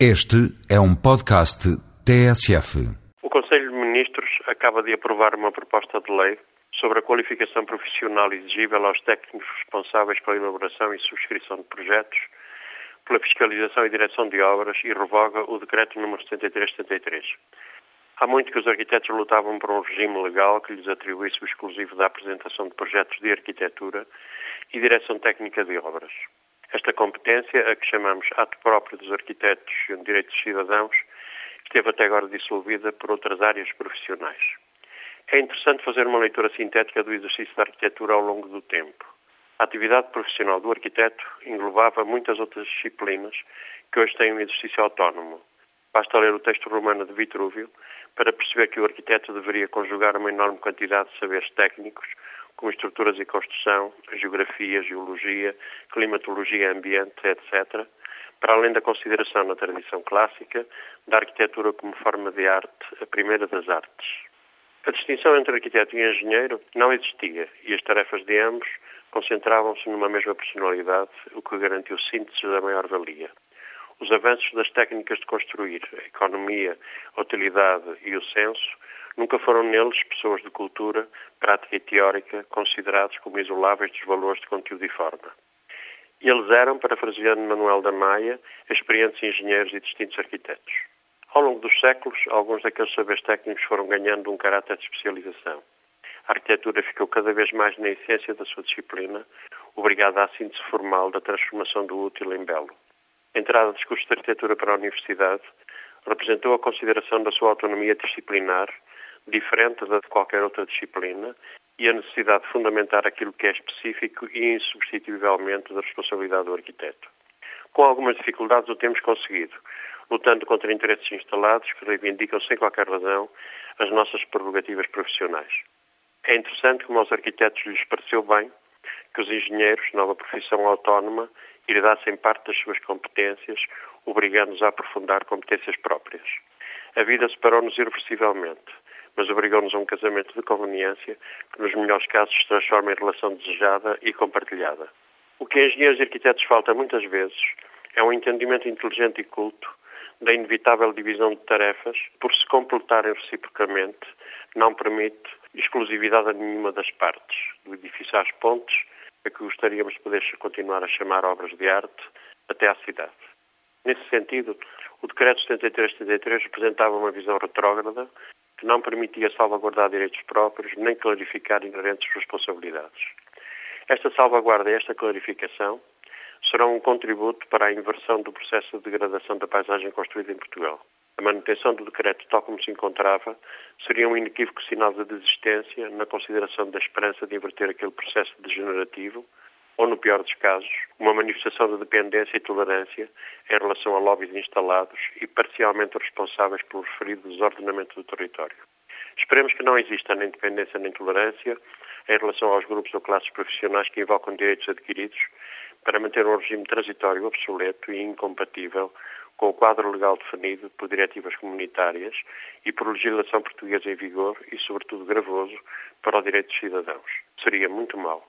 Este é um podcast TSF. O Conselho de Ministros acaba de aprovar uma proposta de lei sobre a qualificação profissional exigível aos técnicos responsáveis pela elaboração e subscrição de projetos, pela fiscalização e direção de obras e revoga o Decreto número 7373. Há muito que os arquitetos lutavam por um regime legal que lhes atribuísse o exclusivo da apresentação de projetos de arquitetura e direção técnica de obras. Esta competência, a que chamamos ato próprio dos arquitetos e direitos cidadãos, esteve até agora dissolvida por outras áreas profissionais. É interessante fazer uma leitura sintética do exercício da arquitetura ao longo do tempo. A atividade profissional do arquiteto englobava muitas outras disciplinas que hoje têm um exercício autónomo. Basta ler o texto romano de Vitrúvio para perceber que o arquiteto deveria conjugar uma enorme quantidade de saberes técnicos como estruturas e construção, geografia, geologia, climatologia, ambiente, etc., para além da consideração na tradição clássica da arquitetura como forma de arte, a primeira das artes. A distinção entre arquiteto e engenheiro não existia e as tarefas de ambos concentravam-se numa mesma personalidade, o que garantiu síntese da maior-valia. Os avanços das técnicas de construir, a economia, a utilidade e o senso Nunca foram neles pessoas de cultura, prática e teórica considerados como isoláveis dos valores de conteúdo e forma. Eles eram, parafraseando Manuel da Maia, experientes engenheiros e distintos arquitetos. Ao longo dos séculos, alguns daqueles saberes técnicos foram ganhando um caráter de especialização. A arquitetura ficou cada vez mais na essência da sua disciplina, obrigada à síntese formal da transformação do útil em belo. A entrada dos cursos de arquitetura para a universidade representou a consideração da sua autonomia disciplinar diferente da de qualquer outra disciplina e a necessidade de fundamentar aquilo que é específico e insubstituivelmente da responsabilidade do arquiteto. Com algumas dificuldades o temos conseguido, lutando contra interesses instalados que reivindicam sem qualquer razão as nossas prerrogativas profissionais. É interessante como aos arquitetos lhes pareceu bem que os engenheiros, nova profissão autónoma, herdassem parte das suas competências, obrigando-nos a aprofundar competências próprias. A vida separou-nos irreversivelmente mas obrigou-nos a um casamento de conveniência que, nos melhores casos, se transforma em relação desejada e compartilhada. O que a engenheiros e arquitetos falta muitas vezes é um entendimento inteligente e culto da inevitável divisão de tarefas, por se completarem reciprocamente, não permite exclusividade a nenhuma das partes, do edifício às pontes, a que gostaríamos de poder continuar a chamar obras de arte, até à cidade. Nesse sentido, o Decreto 73-73 representava uma visão retrógrada que não permitia salvaguardar direitos próprios nem clarificar inerentes responsabilidades. Esta salvaguarda e esta clarificação serão um contributo para a inversão do processo de degradação da paisagem construída em Portugal. A manutenção do decreto tal como se encontrava seria um inequívoco sinal de desistência na consideração da esperança de inverter aquele processo degenerativo ou, no pior dos casos, uma manifestação de dependência e tolerância em relação a lobbies instalados e parcialmente responsáveis pelo referido desordenamento do território. Esperemos que não exista nem dependência nem tolerância em relação aos grupos ou classes profissionais que invocam direitos adquiridos para manter um regime transitório obsoleto e incompatível com o quadro legal definido por diretivas comunitárias e por legislação portuguesa em vigor e, sobretudo, gravoso para o direito dos cidadãos. Seria muito mau.